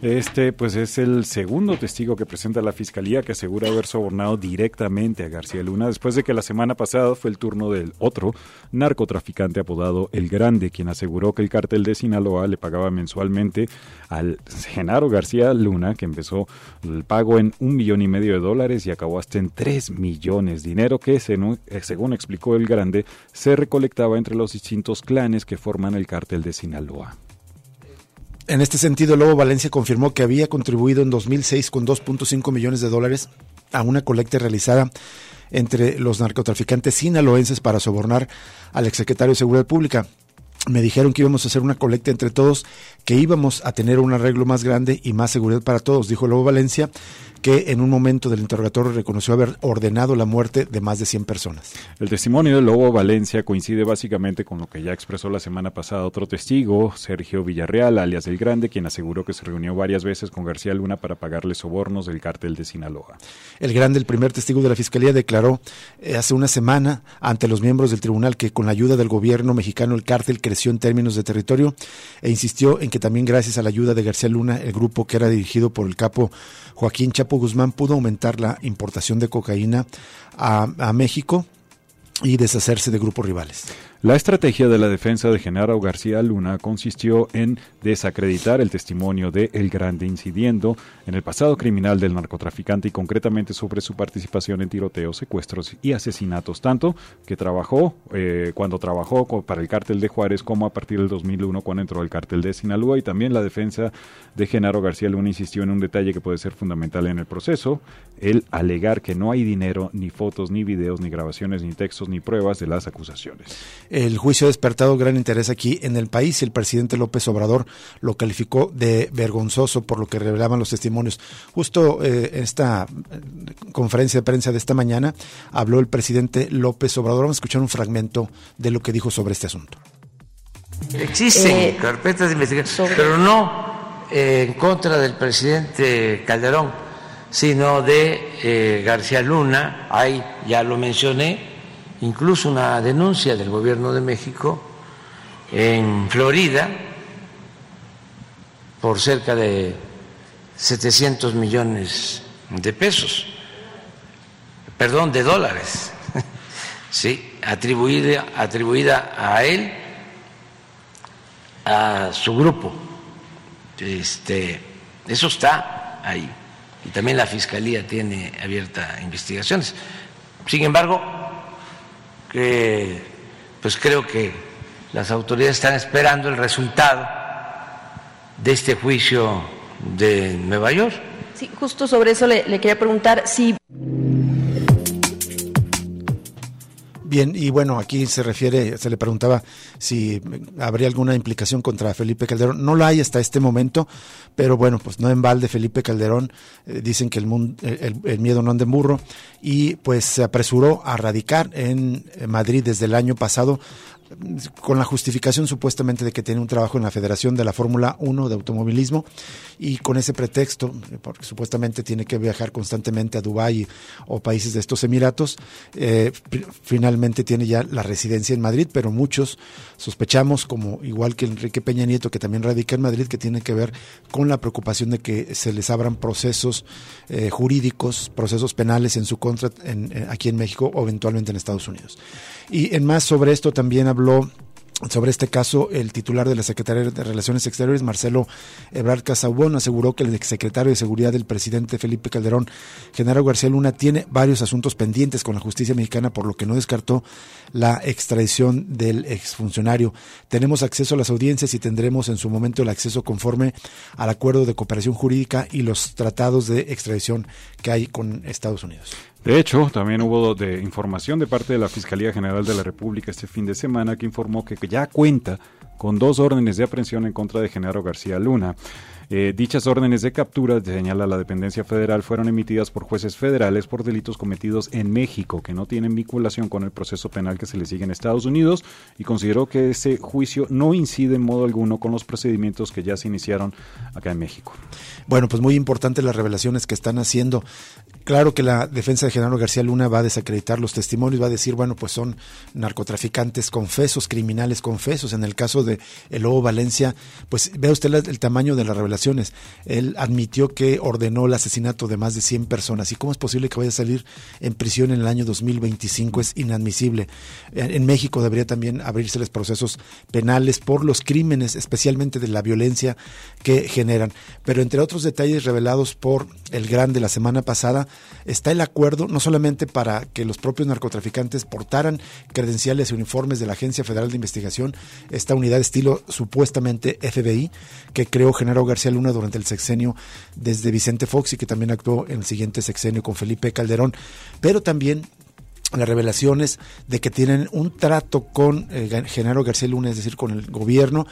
Este, pues, es el segundo testigo que presenta la fiscalía que asegura haber sobornado directamente a García Luna después de que la semana pasada fue el turno del otro narcotraficante apodado El Grande, quien aseguró que el cártel de Sinaloa le pagaba mensualmente al Genaro García Luna, que empezó el pago en un millón y medio de dólares y acabó hasta en tres millones, dinero que, eh, según explicó El Grande, se recolectaba entre los distintos clanes que forman el cártel de Sinaloa. En este sentido, Lobo Valencia confirmó que había contribuido en 2006 con 2.5 millones de dólares a una colecta realizada entre los narcotraficantes sinaloenses para sobornar al exsecretario de Seguridad Pública. Me dijeron que íbamos a hacer una colecta entre todos, que íbamos a tener un arreglo más grande y más seguridad para todos, dijo Lobo Valencia, que en un momento del interrogatorio reconoció haber ordenado la muerte de más de 100 personas. El testimonio de Lobo Valencia coincide básicamente con lo que ya expresó la semana pasada otro testigo, Sergio Villarreal, alias El Grande, quien aseguró que se reunió varias veces con García Luna para pagarle sobornos del cártel de Sinaloa. El Grande, el primer testigo de la Fiscalía, declaró eh, hace una semana ante los miembros del tribunal que con la ayuda del gobierno mexicano el cártel creció en términos de territorio e insistió en que también gracias a la ayuda de García Luna, el grupo que era dirigido por el capo Joaquín Guzmán pudo aumentar la importación de cocaína a México y deshacerse de grupos rivales. La estrategia de la defensa de Genaro García Luna consistió en desacreditar el testimonio de El Grande, incidiendo en el pasado criminal del narcotraficante y concretamente sobre su participación en tiroteos, secuestros y asesinatos, tanto que trabajó eh, cuando trabajó para el cártel de Juárez como a partir del 2001 cuando entró el cártel de Sinaloa y también la defensa de Genaro García Luna insistió en un detalle que puede ser fundamental en el proceso, el alegar que no hay dinero, ni fotos, ni videos, ni grabaciones, ni textos, ni pruebas de las acusaciones. El juicio ha despertado gran interés aquí en el país y el presidente López Obrador lo calificó de vergonzoso por lo que revelaban los testimonios. Justo eh, en esta eh, conferencia de prensa de esta mañana habló el presidente López Obrador. Vamos a escuchar un fragmento de lo que dijo sobre este asunto. Existen eh, carpetas de investigación, pero no en contra del presidente Calderón, sino de García Luna. Ahí ya lo mencioné incluso una denuncia del gobierno de México en Florida por cerca de 700 millones de pesos, perdón, de dólares, sí, atribuida, atribuida a él, a su grupo. Este, eso está ahí. Y también la Fiscalía tiene abierta investigaciones. Sin embargo, que pues creo que las autoridades están esperando el resultado de este juicio de Nueva York. Sí, justo sobre eso le, quería preguntar si Bien, y bueno, aquí se refiere, se le preguntaba si habría alguna implicación contra Felipe Calderón. No la hay hasta este momento, pero bueno, pues no en balde Felipe Calderón, eh, dicen que el, mundo, el, miedo no anda en burro, y pues se apresuró a radicar en Madrid desde el año pasado con la justificación supuestamente de que tiene un trabajo en la Federación de la Fórmula 1 de Automovilismo y con ese pretexto, porque supuestamente tiene que viajar constantemente a Dubái o países de estos Emiratos, eh, finalmente tiene ya la residencia en Madrid, pero muchos sospechamos, como igual que Enrique Peña Nieto, que también radica en Madrid, que tiene que ver con la preocupación de que se les abran procesos eh, jurídicos, procesos penales en su contra aquí en México o eventualmente en Estados Unidos. Y en más sobre esto también habló sobre este caso, el titular de la Secretaría de Relaciones Exteriores, Marcelo Ebrard Casaubon, aseguró que el exsecretario de Seguridad del presidente Felipe Calderón, Genaro García Luna, tiene varios asuntos pendientes con la justicia mexicana, por lo que no descartó la extradición del exfuncionario. Tenemos acceso a las audiencias y tendremos en su momento el acceso conforme al acuerdo de cooperación jurídica y los tratados de extradición que hay con Estados Unidos. De hecho, también hubo de información de parte de la Fiscalía General de la República este fin de semana que informó que ya cuenta con dos órdenes de aprehensión en contra de Genaro García Luna. Eh, dichas órdenes de captura, señala la dependencia federal, fueron emitidas por jueces federales por delitos cometidos en México, que no tienen vinculación con el proceso penal que se le sigue en Estados Unidos, y consideró que ese juicio no incide en modo alguno con los procedimientos que ya se iniciaron acá en México. Bueno, pues muy importantes las revelaciones que están haciendo. Claro que la defensa de Genaro García Luna va a desacreditar los testimonios, va a decir, bueno, pues son narcotraficantes confesos, criminales confesos. En el caso de el Lobo Valencia, pues vea usted el tamaño de las revelaciones. Él admitió que ordenó el asesinato de más de 100 personas. ¿Y cómo es posible que vaya a salir en prisión en el año 2025? Es inadmisible. En México debería también abrirse procesos penales por los crímenes, especialmente de la violencia que generan. Pero entre otros detalles revelados por el Gran de la semana pasada, está el acuerdo no solamente para que los propios narcotraficantes portaran credenciales y uniformes de la Agencia Federal de Investigación, esta unidad estilo supuestamente FBI que creó Genaro García Luna durante el sexenio desde Vicente Fox y que también actuó en el siguiente sexenio con Felipe Calderón, pero también las revelaciones de que tienen un trato con eh, Genaro García Luna, es decir, con el gobierno,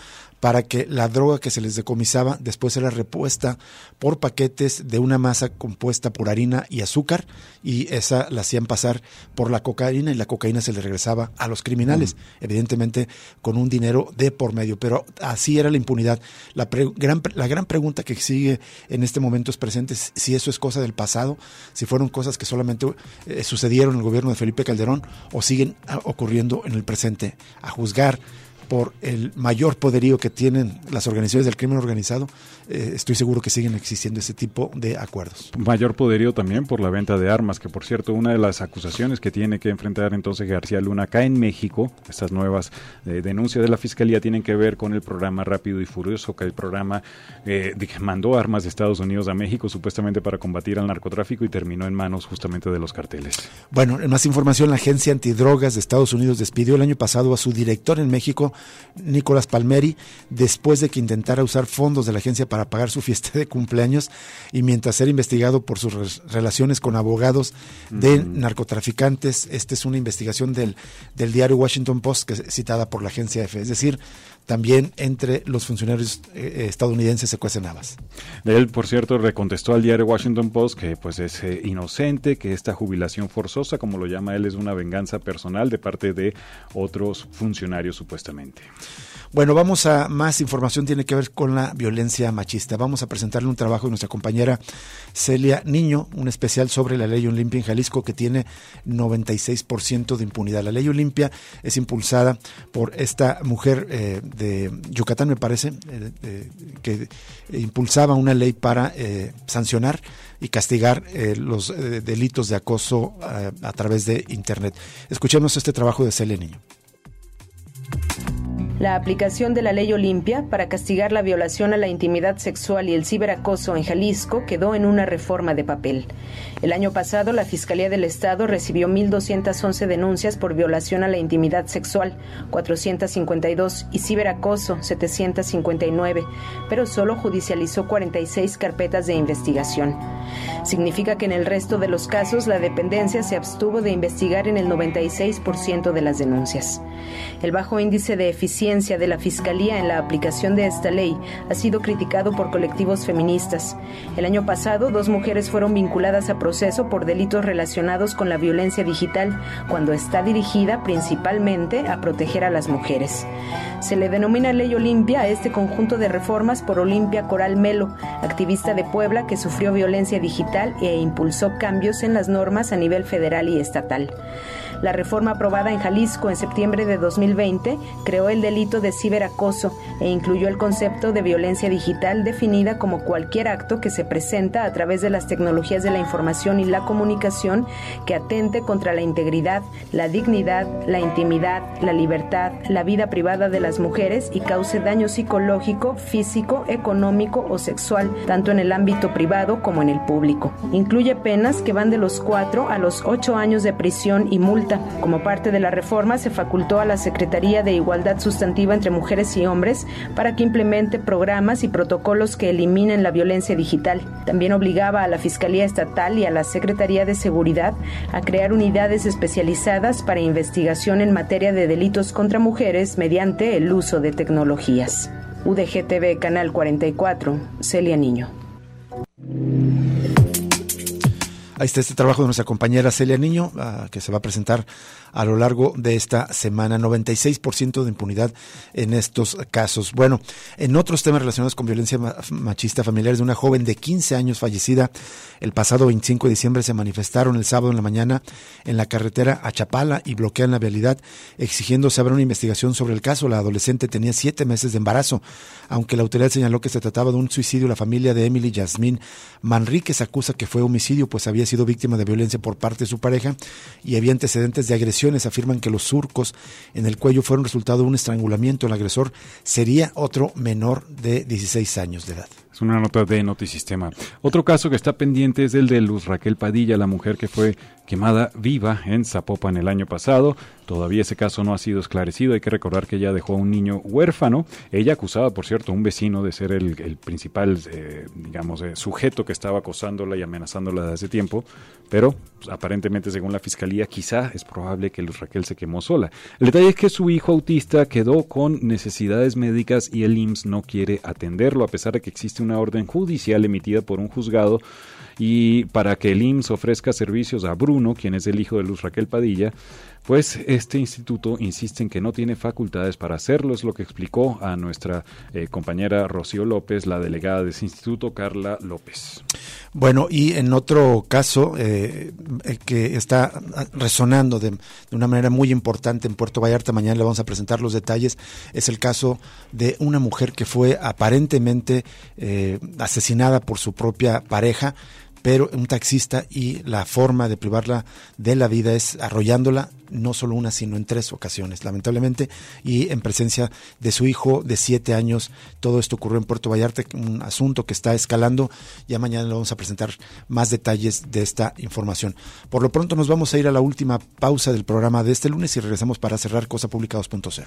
para que la droga que se les decomisaba después era repuesta por paquetes de una masa compuesta por harina y azúcar y esa la hacían pasar por la cocaína y la cocaína se le regresaba a los criminales, evidentemente con un dinero de por medio, pero así era la impunidad. La, gran, la gran pregunta que sigue en este momento es presente si eso es cosa del pasado, si fueron cosas que solamente eh, sucedieron en el gobierno de Felipe Calderón o siguen ah, ocurriendo en el presente. A juzgar por el mayor poderío que tienen las organizaciones del crimen organizado, eh, estoy seguro que siguen existiendo ese tipo de acuerdos. Mayor poderío también por la venta de armas, que por cierto, una de las acusaciones que tiene que enfrentar entonces García Luna acá en México, estas nuevas eh, denuncias de la Fiscalía tienen que ver con el programa Rápido y Furioso, que el programa eh, que mandó armas de Estados Unidos a México supuestamente para combatir al narcotráfico y terminó en manos justamente de los carteles. Bueno, en más información, la Agencia Antidrogas de Estados Unidos despidió el año pasado a su director en México, Nicolás Palmeri, después de que intentara usar fondos de la agencia para pagar su fiesta de cumpleaños y mientras era investigado por sus relaciones con abogados de narcotraficantes. Esta es una investigación del, del diario Washington Post que es citada por la agencia EFE. Es decir, también entre los funcionarios eh, eh, estadounidenses se cuecen habas. Él, por cierto, recontestó al diario Washington Post que pues es eh, inocente, que esta jubilación forzosa, como lo llama él, es una venganza personal de parte de otros funcionarios supuestamente. Bueno, vamos a más información, tiene que ver con la violencia machista. Vamos a presentarle un trabajo de nuestra compañera Celia Niño, un especial sobre la ley Olimpia en Jalisco que tiene 96% de impunidad. La ley Olimpia es impulsada por esta mujer eh, de Yucatán, me parece, eh, que impulsaba una ley para eh, sancionar y castigar los delitos de acoso a través de Internet. Escuchemos este trabajo de Celia Niño. La aplicación de la ley Olimpia para castigar la violación a la intimidad sexual y el ciberacoso en Jalisco quedó en una reforma de papel. El año pasado, la Fiscalía del Estado recibió 1.211 denuncias por violación a la intimidad sexual, 452, y ciberacoso, 759, pero solo judicializó 46 carpetas de investigación. Significa que en el resto de los casos la dependencia se abstuvo de investigar en el 96% de las denuncias. El bajo índice de eficiencia de la Fiscalía en la aplicación de esta ley ha sido criticado por colectivos feministas. El año pasado, dos mujeres fueron vinculadas a proceso por delitos relacionados con la violencia digital, cuando está dirigida principalmente a proteger a las mujeres. Se le denomina Ley Olimpia a este conjunto de reformas por Olimpia Coral Melo, activista de Puebla que sufrió violencia digital e impulsó cambios en las normas a nivel federal y estatal. La reforma aprobada en Jalisco en septiembre de 2020 creó el delito de ciberacoso e incluyó el concepto de violencia digital definida como cualquier acto que se presenta a través de las tecnologías de la información y la comunicación que atente contra la integridad, la dignidad, la intimidad, la libertad, la vida privada de las mujeres y cause daño psicológico, físico, económico o sexual, tanto en el ámbito privado como en el público. Incluye penas que van de los 4 a los 8 años de prisión y multa como parte de la reforma, se facultó a la Secretaría de Igualdad Sustantiva entre Mujeres y Hombres para que implemente programas y protocolos que eliminen la violencia digital. También obligaba a la Fiscalía Estatal y a la Secretaría de Seguridad a crear unidades especializadas para investigación en materia de delitos contra mujeres mediante el uso de tecnologías. UDGTV Canal 44, Celia Niño. Ahí está este trabajo de nuestra compañera Celia Niño, ah, que se va a presentar a lo largo de esta semana. 96% de impunidad en estos casos. Bueno, en otros temas relacionados con violencia machista familiar de una joven de 15 años fallecida el pasado 25 de diciembre se manifestaron el sábado en la mañana en la carretera a Chapala y bloquean la vialidad exigiendo se abra una investigación sobre el caso. La adolescente tenía siete meses de embarazo. Aunque la autoridad señaló que se trataba de un suicidio, la familia de Emily Yasmín Manríquez acusa que fue homicidio, pues había sido víctima de violencia por parte de su pareja y había antecedentes de agresiones. Afirman que los surcos en el cuello fueron resultado de un estrangulamiento. El agresor sería otro menor de 16 años de edad. Es una nota de Notisistema. Otro caso que está pendiente es el de Luz Raquel Padilla, la mujer que fue quemada viva en Zapopan el año pasado. Todavía ese caso no ha sido esclarecido. Hay que recordar que ella dejó a un niño huérfano. Ella acusaba, por cierto, a un vecino de ser el, principal, eh, digamos, eh, sujeto que estaba acosándola y amenazándola desde hace tiempo. Pero pues, aparentemente, según la fiscalía, quizá es probable que Luz Raquel se quemó sola. El detalle es que su hijo autista quedó con necesidades médicas y el IMSS no quiere atenderlo, a pesar de que existe una orden judicial emitida por un juzgado y para que el IMSS ofrezca servicios a Bruno, quien es el hijo de Luz Raquel Padilla, pues este instituto insiste en que no tiene facultades para hacerlo, es lo que explicó a nuestra eh, compañera Rocío López, la delegada de ese instituto, Carla López. Bueno, y en otro caso eh, eh, que está resonando de, una manera muy importante en Puerto Vallarta, mañana le vamos a presentar los detalles, es el caso de una mujer que fue aparentemente asesinada por su propia pareja pero un taxista y la forma de privarla de la vida es arrollándola no solo una, sino en tres ocasiones, lamentablemente, y en presencia de su hijo de siete años. Todo esto ocurrió en Puerto Vallarta, un asunto que está escalando. Ya mañana le vamos a presentar más detalles de esta información. Por lo pronto nos vamos a ir a la última pausa del programa de este lunes y regresamos para cerrar Cosa Pública 2.0.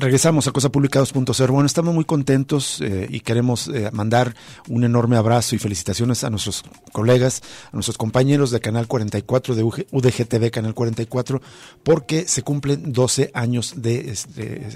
Regresamos a Cosa Pública 2.0. Bueno, estamos muy contentos eh, y queremos eh, mandar un enorme abrazo y felicitaciones a nuestros colegas, a nuestros compañeros de Canal 44, de UDGTV Canal 44, porque se cumplen 12 años de,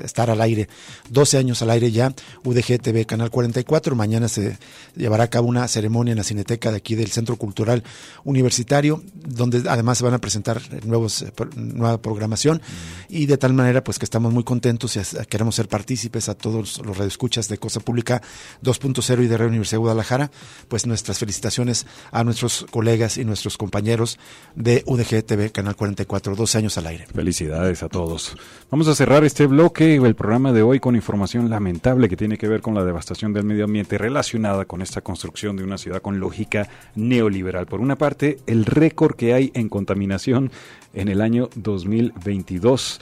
estar al aire. 12 años al aire ya, UDGTV Canal 44. Mañana se llevará a cabo una ceremonia en la Cineteca de aquí del Centro Cultural Universitario, donde además se van a presentar nuevos, nueva programación y de tal manera pues que estamos muy contentos y queremos ser partícipes a todos los redescuchas de Cosa Pública 2.0 y de Radio Universidad de Guadalajara, pues nuestras felicitaciones a nuestros colegas y nuestros compañeros de UDG TV, Canal 44, 12 años al aire. Felicidades a todos. Vamos a cerrar este bloque, el programa de hoy, con información lamentable que tiene que ver con la devastación del medio ambiente relacionada con esta construcción de una ciudad con lógica neoliberal. Por una parte, el récord que hay en contaminación en el año 2022.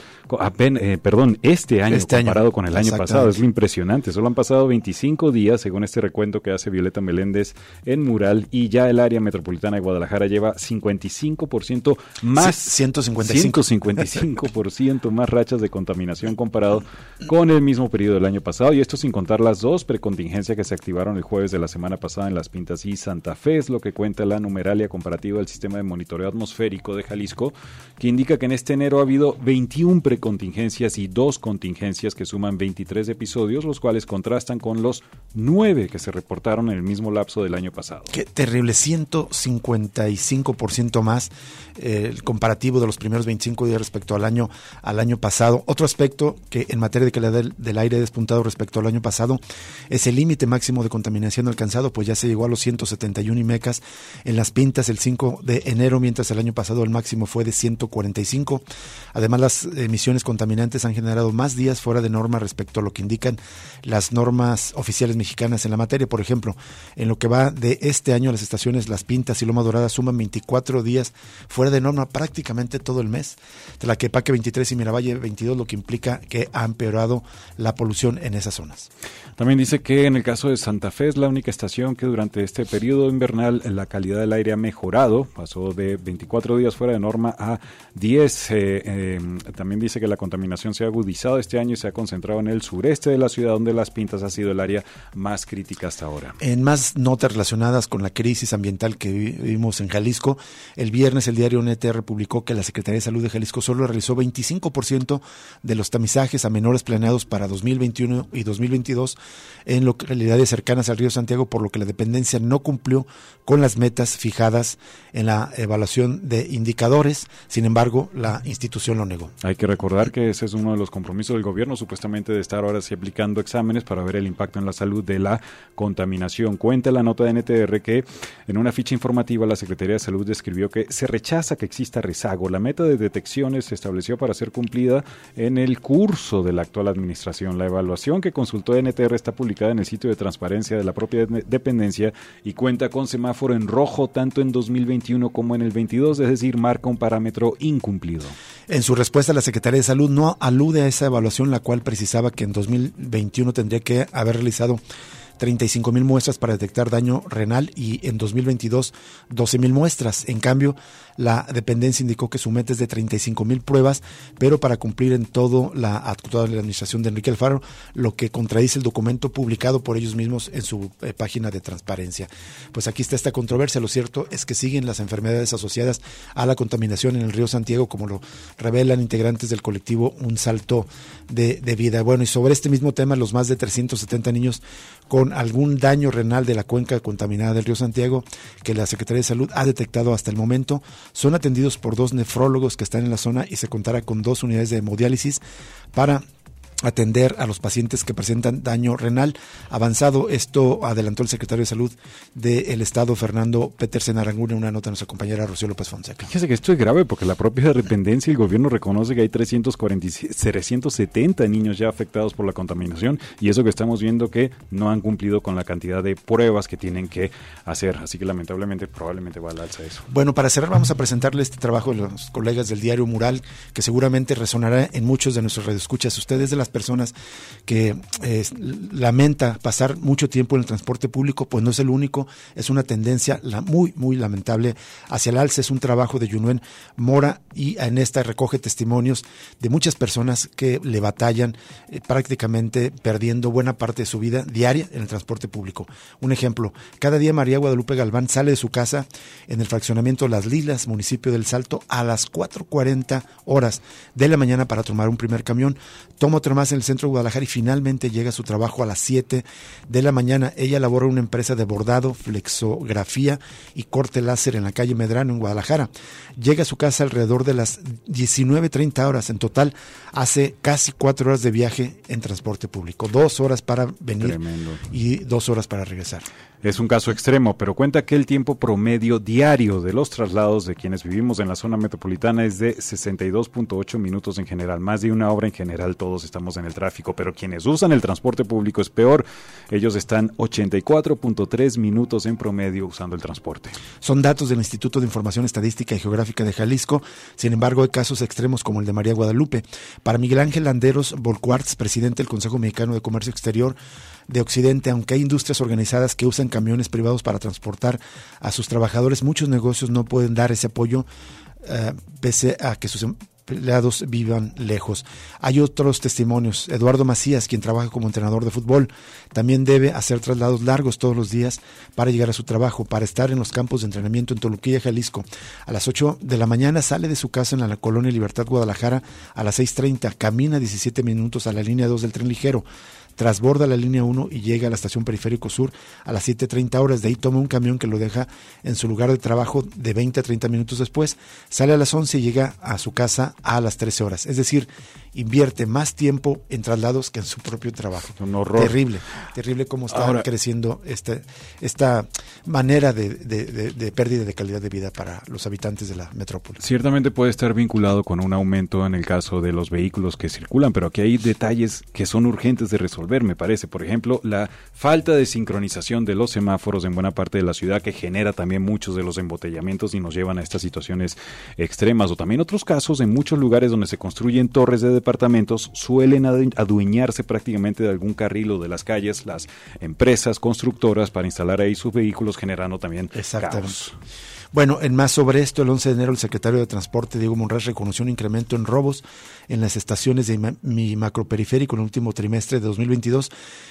Eh, perdón, este año este comparado con el año pasado. Es lo impresionante. Solo han pasado 25 días, según este recuento que hace Violeta Meléndez en Mural, y ya el área metropolitana de Guadalajara lleva 55% más. 155. 155% más rachas de contaminación comparado con el mismo periodo del año pasado. Y esto sin contar las dos precontingencias que se activaron el jueves de la semana pasada en Las Pintas y Santa Fe, es lo que cuenta la numeralia comparativa del sistema de monitoreo atmosférico de Jalisco que indica que en este enero ha habido 21 precontingencias y dos contingencias que suman 23 episodios, los cuales contrastan con los 9 que se reportaron en el mismo lapso del año pasado. Qué terrible, 155% más eh, el comparativo de los primeros 25 días respecto al año al año pasado. Otro aspecto que en materia de calidad del, del aire despuntado respecto al año pasado es el límite máximo de contaminación alcanzado, pues ya se llegó a los 171 IMECAS en las pintas el 5 de enero, mientras el año pasado el máximo fue de 100 145. Además, las emisiones contaminantes han generado más días fuera de norma respecto a lo que indican las normas oficiales mexicanas en la materia. Por ejemplo, en lo que va de este año, las estaciones Las Pintas y Loma Dorada suman 24 días fuera de norma prácticamente todo el mes. Tlaquepaque 23 y Miravalle 22, lo que implica que ha empeorado la polución en esas zonas. También dice que en el caso de Santa Fe es la única estación que durante este periodo invernal la calidad del aire ha mejorado, pasó de 24 días fuera de norma a 10. Eh, em, también dice que la contaminación se ha agudizado este año y se ha concentrado en el sureste de la ciudad, donde Las Pintas ha sido el área más crítica hasta ahora. En más notas relacionadas con la crisis ambiental que vivimos en Jalisco, el viernes el diario NTR publicó que la Secretaría de Salud de Jalisco solo realizó 25% de los tamizajes a menores planeados para 2021 y 2022 en localidades cercanas al río Santiago, por lo que la dependencia no cumplió con las metas fijadas en la evaluación de indicadores. Sin embargo, la institución lo negó. Hay que recordar que ese es uno de los compromisos del gobierno, supuestamente de estar ahora sí aplicando exámenes para ver el impacto en la salud de la contaminación. Cuenta la nota de NTR que en una ficha informativa la Secretaría de Salud describió que se rechaza que exista rezago. La meta de detecciones se estableció para ser cumplida en el curso de la actual administración. La evaluación que consultó NTR está publicada en el sitio de transparencia de la propia dependencia y cuenta con semáforo en rojo tanto en 2021 como en el 22, es decir, marca un parámetro incumplido. En su respuesta, la Secretaría de Salud no alude a esa evaluación, la cual precisaba que en 2021 tendría que haber realizado 35 mil muestras para detectar daño renal y en 2022 12 mil muestras. En cambio, la dependencia indicó que su meta es de 35 mil pruebas, pero para cumplir en todo la actual administración de Enrique Alfaro, lo que contradice el documento publicado por ellos mismos en su eh, página de transparencia. Pues aquí está esta controversia. Lo cierto es que siguen las enfermedades asociadas a la contaminación en el río Santiago, como lo revelan integrantes del colectivo Un Salto de Vida. Bueno, y sobre este mismo tema, los más de 370 niños con algún daño renal de la cuenca contaminada del río Santiago que la Secretaría de Salud ha detectado hasta el momento son atendidos por dos nefrólogos que están en la zona y se contará con dos unidades de hemodiálisis para atender a los pacientes que presentan daño renal avanzado. Esto adelantó el secretario de Salud del Estado, Fernando Petersen Arangún, en una nota de nuestra compañera Rocío López Fonseca. Fíjese que esto es grave porque la propia dependencia y el gobierno reconoce que hay 340, 370 niños ya afectados por la contaminación y eso que estamos viendo que no han cumplido con la cantidad de pruebas que tienen que hacer. Así que lamentablemente probablemente va al alza eso. Bueno, para cerrar vamos a presentarle este trabajo de los colegas del diario Mural que seguramente resonará en muchos de nuestros radioescuchas. Ustedes de las personas que eh, lamenta pasar mucho tiempo en el transporte público, pues no es el único, es una tendencia muy, muy lamentable hacia el alza. Es un trabajo de Yunuen Mora y en esta recoge testimonios de muchas personas que le batallan eh, prácticamente perdiendo buena parte de su vida diaria en el transporte público. Un ejemplo, cada día María Guadalupe Galván sale de su casa en el fraccionamiento Las Lilas, municipio del Salto, a las 4.40 horas de la mañana para tomar un primer camión, toma otra kilómetro más en el centro de Guadalajara y finalmente llega a su trabajo a las 7 de la mañana. Ella labora en una empresa de bordado, flexografía y corte láser en la calle Medrano, en Guadalajara. Llega a su casa alrededor de las 19.30 horas. En total, hace casi cuatro horas de viaje en transporte público. Dos horas para venir y dos horas para regresar. Es un caso extremo, pero cuenta que el tiempo promedio diario de los traslados de quienes vivimos en la zona metropolitana es de 62.8 minutos en general, más de una hora en general todos estamos en el tráfico, pero quienes usan el transporte público es peor, ellos están 84.3 minutos en promedio usando el transporte. Son datos del Instituto de Información Estadística y Geográfica de Jalisco, sin embargo hay casos extremos como el de María Guadalupe. Para Miguel Ángel Landeros Volcuartz, presidente del Consejo Mexicano de Comercio Exterior, de Occidente, aunque hay industrias organizadas que usan camiones privados para transportar a sus trabajadores, muchos negocios no pueden dar ese apoyo eh, pese a que sus empleados vivan lejos. Hay otros testimonios. Eduardo Macías, quien trabaja como entrenador de fútbol, también debe hacer traslados largos todos los días para llegar a su trabajo, para estar en los campos de entrenamiento en Toluquilla, Jalisco. A las 8 de la mañana sale de su casa en la colonia Libertad, Guadalajara, a las 6.30, camina 17 minutos a la línea 2 del tren ligero trasborda la línea 1 y llega a la estación Periférico Sur a las 7.30 horas. De ahí toma un camión que lo deja en su lugar de trabajo de 20 a 30 minutos después. Sale a las 11 y llega a su casa a las 13 horas. Es decir, invierte más tiempo en traslados que en su propio trabajo. Un horror. Terrible, terrible cómo está creciendo esta, esta manera de, de, pérdida de calidad de vida para los habitantes de la metrópoli. Ciertamente puede estar vinculado con un aumento en el caso de los vehículos que circulan, pero aquí hay detalles que son urgentes de resolver, me parece. Por ejemplo, la falta de sincronización de los semáforos en buena parte de la ciudad que genera también muchos de los embotellamientos y nos llevan a estas situaciones extremas. O también otros casos en muchos lugares donde se construyen torres de departamentos suelen adueñarse prácticamente de algún carril o de las calles las empresas constructoras para instalar ahí sus vehículos generando también caos. Bueno, en más sobre esto, el 11 de enero el secretario de Transporte, Diego Monraz, reconoció un incremento en robos en las estaciones de mi macroperiférico en el último trimestre de 2022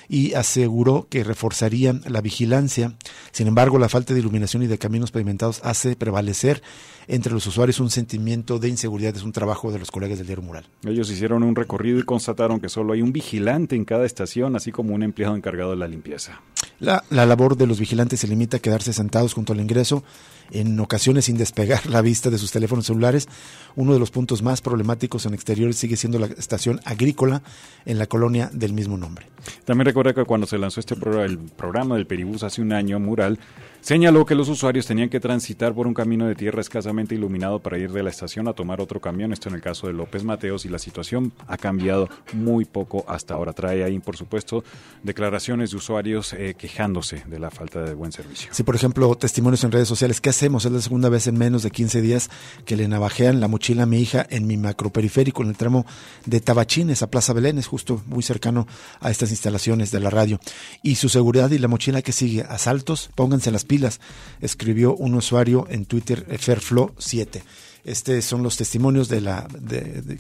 y aseguró que reforzarían la vigilancia. Sin embargo, la falta de iluminación y de caminos pavimentados hace prevalecer entre los usuarios un sentimiento de inseguridad. Es un trabajo de los colegas del diario Mural. Ellos hicieron un recorrido y constataron que solo hay un vigilante en cada estación, así como un empleado encargado de la limpieza. La, la labor de los vigilantes se limita a quedarse sentados junto al ingreso en ocasiones sin despegar la vista de sus teléfonos celulares. Uno de los puntos más problemáticos en exteriores sigue siendo la estación agrícola en la colonia del mismo nombre. También recuerda que cuando se lanzó este programa, el programa del Peribús hace un año, Mural, Señaló que los usuarios tenían que transitar por un camino de tierra escasamente iluminado para ir de la estación a tomar otro camión, esto en el caso de López Mateos, y la situación ha cambiado muy poco hasta ahora. Trae ahí, por supuesto, declaraciones de usuarios eh, quejándose de la falta de buen servicio. Sí, por ejemplo, testimonios en redes sociales. ¿Qué hacemos? Es la segunda vez en menos de 15 días que le navajean la mochila a mi hija en mi macroperiférico, en el tramo de Tabachines a Plaza Belén, es justo muy cercano a estas instalaciones de la radio. Y su seguridad y la mochila que sigue, asaltos, pónganse las escribió un usuario en Twitter, Ferflo7. Estos son los testimonios de la,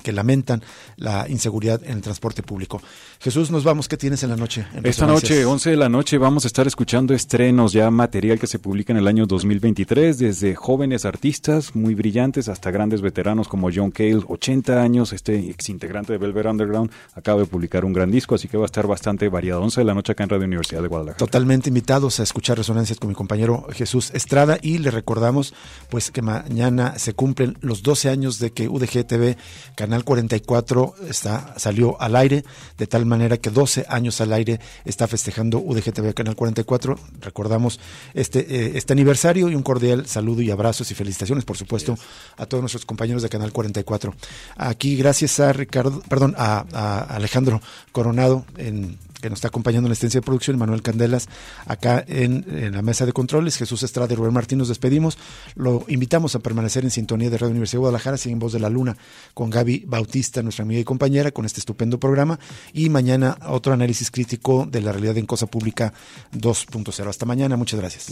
que lamentan la inseguridad en el transporte público. Jesús, nos vamos. ¿Qué tienes en la noche? Esta noche, 11 de la noche, vamos a estar escuchando estrenos, ya material que se publica en el año 2023, desde jóvenes artistas muy brillantes hasta grandes veteranos como John Cale, 80 años, este ex integrante de Velvet Underground, acaba de publicar un gran disco, así que va a estar bastante variado. 11 de la noche acá en Radio Universidad de Guadalajara. Totalmente invitados a escuchar resonancias con mi compañero Jesús Estrada y le recordamos pues que mañana se cumplen los 12 años de que UDG TV, Canal 44, está, salió al aire, de tal manera que 12 años al aire está festejando UDG TV, Canal 44. Recordamos este, eh, este aniversario y un cordial saludo y abrazos y felicitaciones, por supuesto, a todos nuestros compañeros de Canal 44. Aquí, gracias a Ricardo, perdón, a Alejandro Coronado en que nos está acompañando en la estancia de producción, Manuel Candelas, acá en, la mesa de controles, Jesús Estrada y Rubén Martín, nos despedimos. Lo invitamos a permanecer en sintonía de Radio Universidad de Guadalajara, sin Voz de la Luna, con Gaby Bautista, nuestra amiga y compañera, con este estupendo programa. Y mañana otro análisis crítico de la realidad en Cosa Pública 2.0. Hasta mañana, muchas gracias.